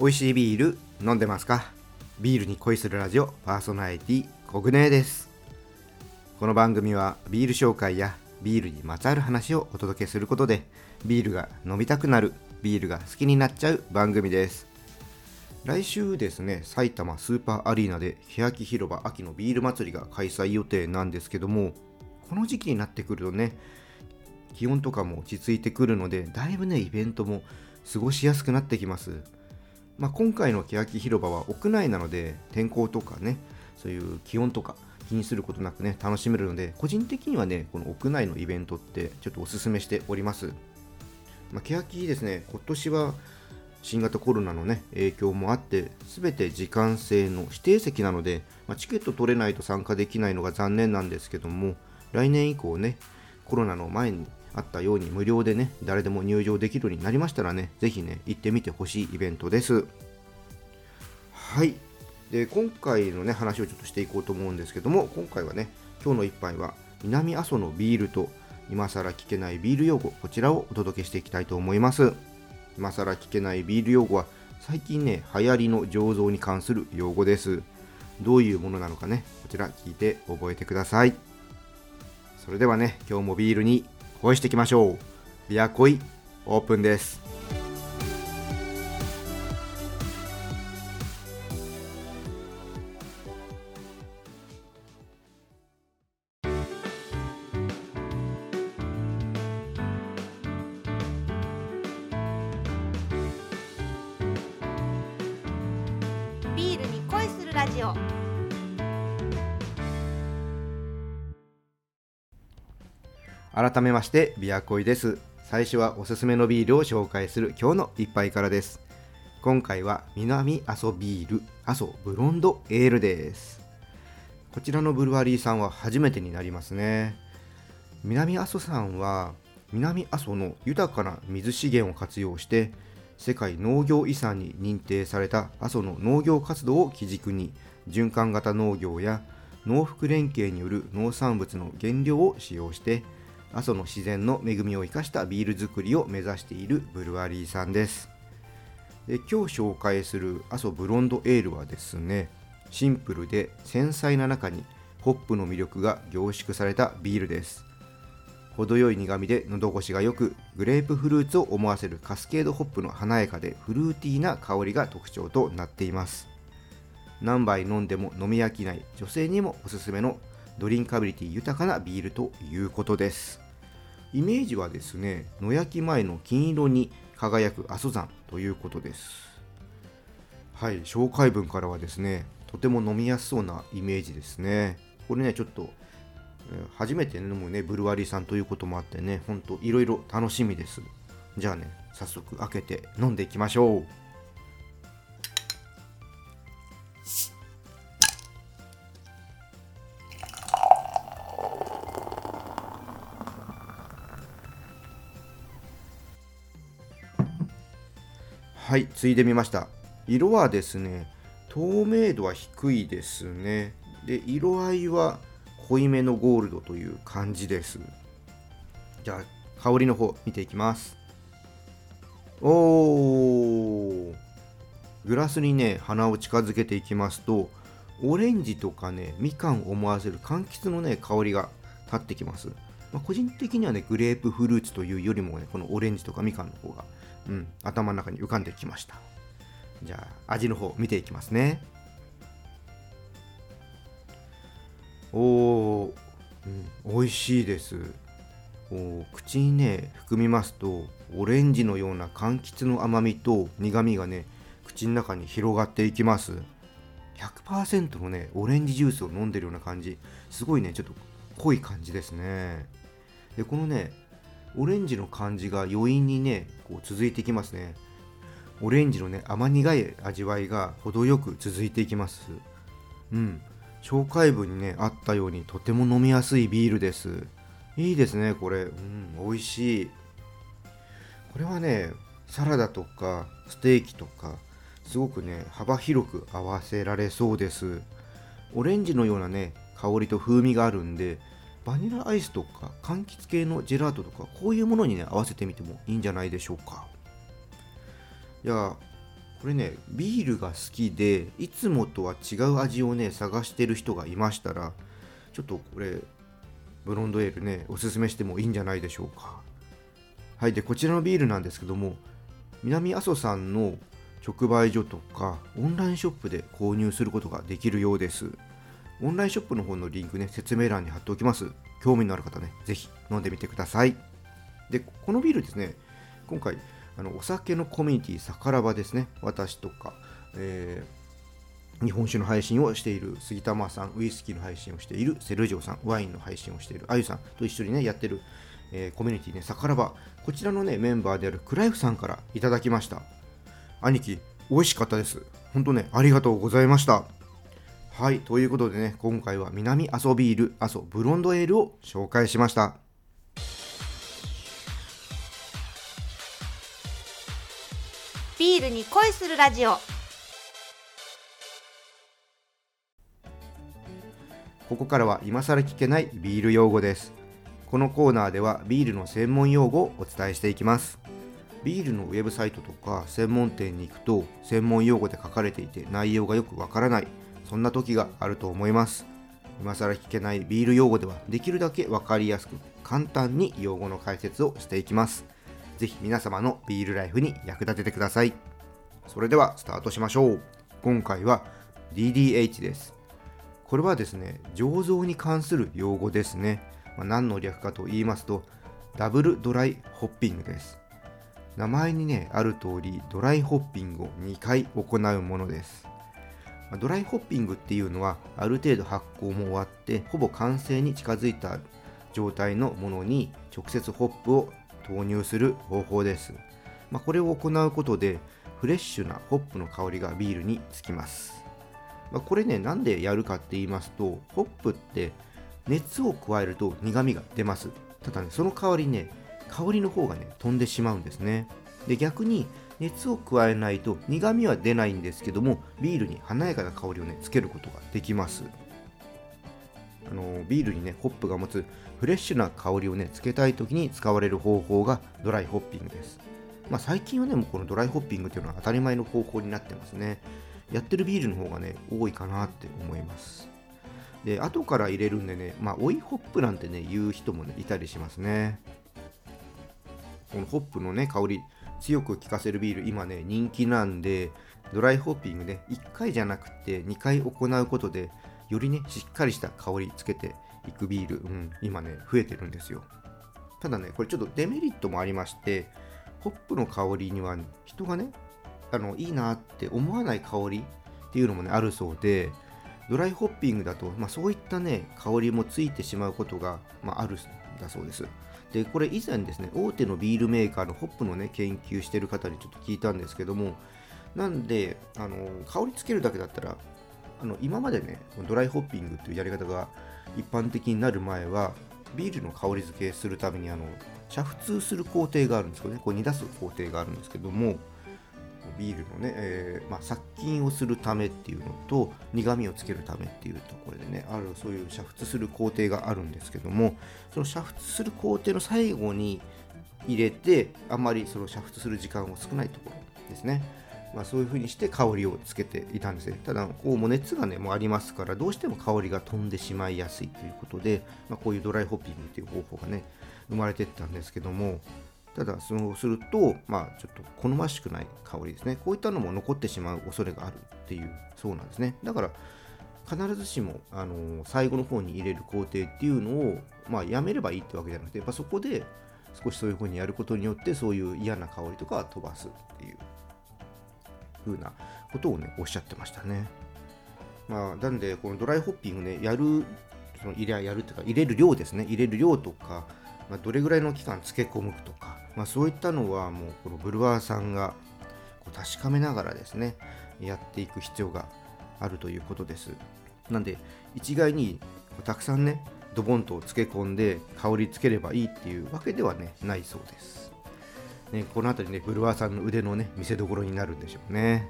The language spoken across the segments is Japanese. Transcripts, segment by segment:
美味しいビール飲んでますか？ビールに恋するラジオパーソナリティコグネです。この番組はビール紹介やビールにまつわる話をお届けすることでビールが飲みたくなるビールが好きになっちゃう番組です。来週ですね埼玉スーパーアリーナで欅広場秋のビール祭りが開催予定なんですけどもこの時期になってくるとね気温とかも落ち着いてくるのでだいぶねイベントも過ごしやすくなってきます。まあ、今回の欅広場は屋内なので天候とかねそういう気温とか気にすることなくね楽しめるので個人的にはねこの屋内のイベントってちょっとおすすめしております、まあ、欅ですね今年は新型コロナのね影響もあって全て時間制の指定席なので、まあ、チケット取れないと参加できないのが残念なんですけども来年以降ねコロナの前にあったように無料でね、誰でも入場できるようになりましたらね、ぜひね、行ってみてほしいイベントです。はい。で、今回のね、話をちょっとしていこうと思うんですけども、今回はね、今日の一杯は、南阿蘇のビールと、今更聞けないビール用語、こちらをお届けしていきたいと思います。今更聞けないビール用語は、最近ね、流行りの醸造に関する用語です。どういうものなのかね、こちら聞いて覚えてください。それではね、今日もビールに恋していきましょう。ビア恋オープンです。ビールに恋するラジオ。改めましてビアコイです。最初はおすすめのビールを紹介する今日の一杯からです。今回は南阿蘇ビール阿蘇ブロンドエールです。こちらのブルワリーさんは初めてになりますね。南阿蘇さんは南阿蘇の豊かな水資源を活用して世界農業遺産に認定された阿蘇の農業活動を基軸に循環型農業や農福連携による農産物の原料を使用して阿蘇の自然の恵みを生かしたビール作りを目指しているブルワリーさんです。で今日紹介する阿蘇ブロンドエールはですねシンプルで繊細な中にホップの魅力が凝縮されたビールです。程よい苦みで喉越しが良くグレープフルーツを思わせるカスケードホップの華やかでフルーティーな香りが特徴となっています。何杯飲んでも飲み飽きない女性にもおすすめのドリンカビリティ豊かなビールということです。イメージはですね野焼き前の金色に輝く阿蘇山ということです。はい紹介文からはですねとても飲みやすそうなイメージですね。これねちょっと初めて飲むねブルワリーさんということもあってねほんといろいろ楽しみです。じゃあね早速開けて飲んでいきましょう。はいついでみました。色はですね透明度は低いですね。で色合いは濃いめのゴールドという感じです。じゃあ香りの方見ていきます。おー。グラスにね鼻を近づけていきますとオレンジとかねみかんを思わせる柑橘のね香りが立ってきます、まあ、個人的にはねグレープフルーツというよりもねこのオレンジとかみかんの方がうん、頭の中に浮かんできました。じゃあ味の方見ていきますね。おー、うん、美味しいです。お口にね含みますとオレンジのような柑橘の甘みと苦みがね口の中に広がっていきます。100%のねオレンジジュースを飲んでるような感じ。すごいねちょっと濃い感じですね。でこのねオレンジの感じが余韻にねこう続いていきますね。オレンジのね甘苦い味わいが程よく続いていきます。うん。紹介文にねあったようにとても飲みやすいビールです。いいですねこれ。うん美味しい。これはねサラダとかステーキとかすごくね幅広く合わせられそうです。オレンジのようなね香りと風味があるんでバニラアイスとか柑橘系のジェラートとかこういうものにね合わせてみてもいいんじゃないでしょうか。じゃあこれねビールが好きでいつもとは違う味をね探してる人がいましたらちょっとこれブロンドエールねおすすめしてもいいんじゃないでしょうか。はいでこちらのビールなんですけども南阿蘇さんの直売所とかオンラインショップで購入することができるようです。オンラインショップの方のリンクね説明欄に貼っておきます。興味のある方ねぜひ飲んでみてください。でこのビールですね今回あのお酒のコミュニティさからばですね。私とか、えー、日本酒の配信をしている杉玉さんウイスキーの配信をしているセルジオさんワインの配信をしているあゆさんと一緒にねやってる、えー、コミュニティねさからばこちらのねメンバーであるクライフさんからいただきました。兄貴美味しかったです。本当ねありがとうございました。はいということでね今回は南阿蘇ビール阿蘇ブロンドエールを紹介しました。ビールに恋するラジオ。ここからは今更聞けないビール用語です。このコーナーではビールの専門用語をお伝えしていきます。ビールのウェブサイトとか専門店に行くと専門用語で書かれていて内容がよくわからないそんな時があると思います。今更聞けないビール用語ではできるだけわかりやすく簡単に用語の解説をしていきます。ぜひ皆様のビールライフに役立ててください。それではスタートしましょう。今回は DDH です。これはですね醸造に関する用語ですね、まあ、何の略かと言いますとダブルドライホッピングです。名前にねある通りドライホッピングを2回行うものです。ドライホッピングっていうのはある程度発酵も終わってほぼ完成に近づいた状態のものに直接ホップを投入する方法です、まあ、これを行うことでフレッシュなホップの香りがビールにつきます、まあ、これねなんでやるかって言いますとホップって熱を加えると苦味が出ます。ただねその代わりね香りの方がね飛んでしまうんですね。で逆に熱を加えないと苦味は出ないんですけどもビールに華やかな香りをねつけることができます。あのビールにねホップが持つフレッシュな香りをねつけたい時に使われる方法がドライホッピングです。まあ、最近はねもうこのドライホッピングっていうのは当たり前の方法になってますね。やってるビールの方がね多いかなって思います。で後から入れるんでねまあ追いホップなんてね言う人もねいたりしますね。このホップのね香り強く効かせるビール今ね人気なんでドライホッピングね1回じゃなくて2回行うことでよりねしっかりした香りつけていくビール、うん、今ね増えてるんですよ。ただねこれちょっとデメリットもありましてホップの香りには人がねあのいいなって思わない香りっていうのもねあるそうでドライホッピングだと、まあ、そういったね香りもついてしまうことが、まあ、あるんだそうです。でこれ以前ですね大手のビールメーカーのホップのね研究してる方にちょっと聞いたんですけどもなんであの香りつけるだけだったらあの今までねドライホッピングっていうやり方が一般的になる前はビールの香り付けするためにあの煮沸する工程があるんですよね。こう煮出す工程があるんですけどもビールのね、えー、まあ、殺菌をするためっていうのと苦味をつけるためっていうところでねあるそういう煮沸する工程があるんですけどもその煮沸する工程の最後に入れてあんまりその煮沸する時間を少ないところですね。まあ、そういう風にして香りをつけていたんですね。ただこうも熱がねもうありますからどうしても香りが飛んでしまいやすいということで、まあ、こういうドライホッピングという方法がね生まれてったんですけどもただそうすると、まあ、ちょっと好ましくない香りですね。こういったのも残ってしまう恐れがあるっていう、そうなんですね。だから、必ずしも、あの最後の方に入れる工程っていうのを、まあ、やめればいいってわけじゃなくて、やっぱそこで少しそういう風にやることによって、そういう嫌な香りとかは飛ばすっていう風なことをね、おっしゃってましたね。まあ、なんで、このドライホッピングね、やる、その入れやるっていうか、入れる量ですね、入れる量とか、まあ、どれぐらいの期間漬け込むとか、まあ、そういったのはもうこのブルワーさんがこう確かめながらですねやっていく必要があるということです。なんで一概にたくさんねドボンと漬け込んで香りつければいいっていうわけではねないそうです、ね、この辺りねブルワーさんの腕のね見せどころになるんでしょうね。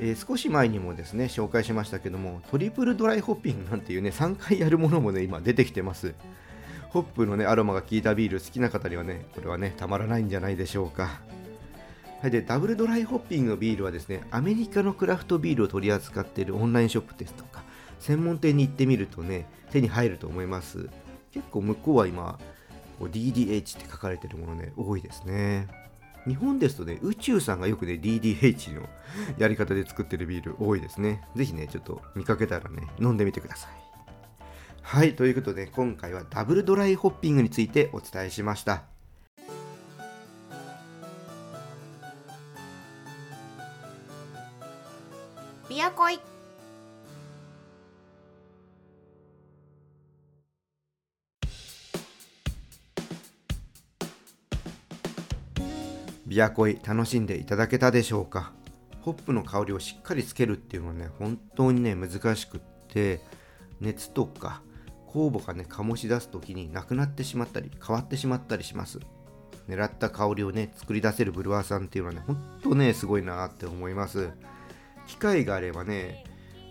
えー、少し前にもですね紹介しましたけどもトリプルドライホッピングなんていうね3回やるものもね今出てきてます。ホップのねアロマが効いたビール好きな方にはねこれはねたまらないんじゃないでしょうか。はい、でダブルドライホッピングのビールはですねアメリカのクラフトビールを取り扱っているオンラインショップですとか専門店に行ってみるとね手に入ると思います。結構向こうは今 DDH って書かれてるものね多いですね。日本ですとね宇宙さんがよくね DDH のやり方で作ってるビール多いですね。ぜひねちょっと見かけたらね飲んでみてください。はいということで今回はダブルドライホッピングについてお伝えしました。ビアコイビアコイ楽しんでいただけたでしょうか？ホップの香りをしっかりつけるっていうのはね本当にね難しくって熱とか酵母がね醸し出す時になくなってしまったり変わってしまったりします。狙った香りをね作り出せるブルワーさんっていうのはね本当ねすごいなって思います。機会があればね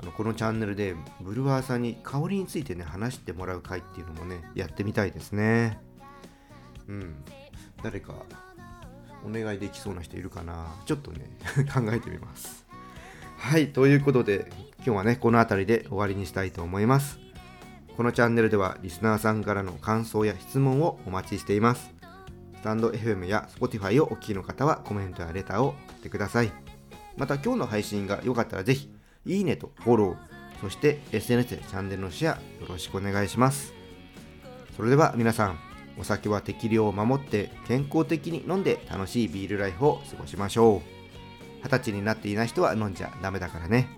あのこのチャンネルでブルワーさんに香りについてね話してもらう回っていうのもねやってみたいですね。うん。誰かお願いできそうな人いるかな？ちょっとね 考えてみます。はいということで今日はねこの辺りで終わりにしたいと思います。このチャンネルではリスナーさんからの感想や質問をお待ちしています。スタンド FM や Spotify をお聞きの方はコメントやレターを送ってください。また今日の配信が良かったらぜひいいねとフォローそして SNS でチャンネルのシェアよろしくお願いします。それでは皆さんお酒は適量を守って健康的に飲んで楽しいビールライフを過ごしましょう。二十歳になっていない人は飲んじゃダメだからね。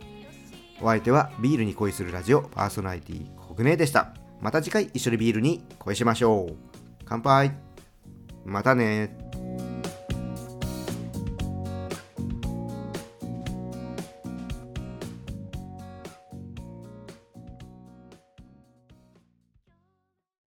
お相手はビールに恋するラジオパーソナリティコグネでした。また次回一緒にビールに恋しましょう。乾杯。またね。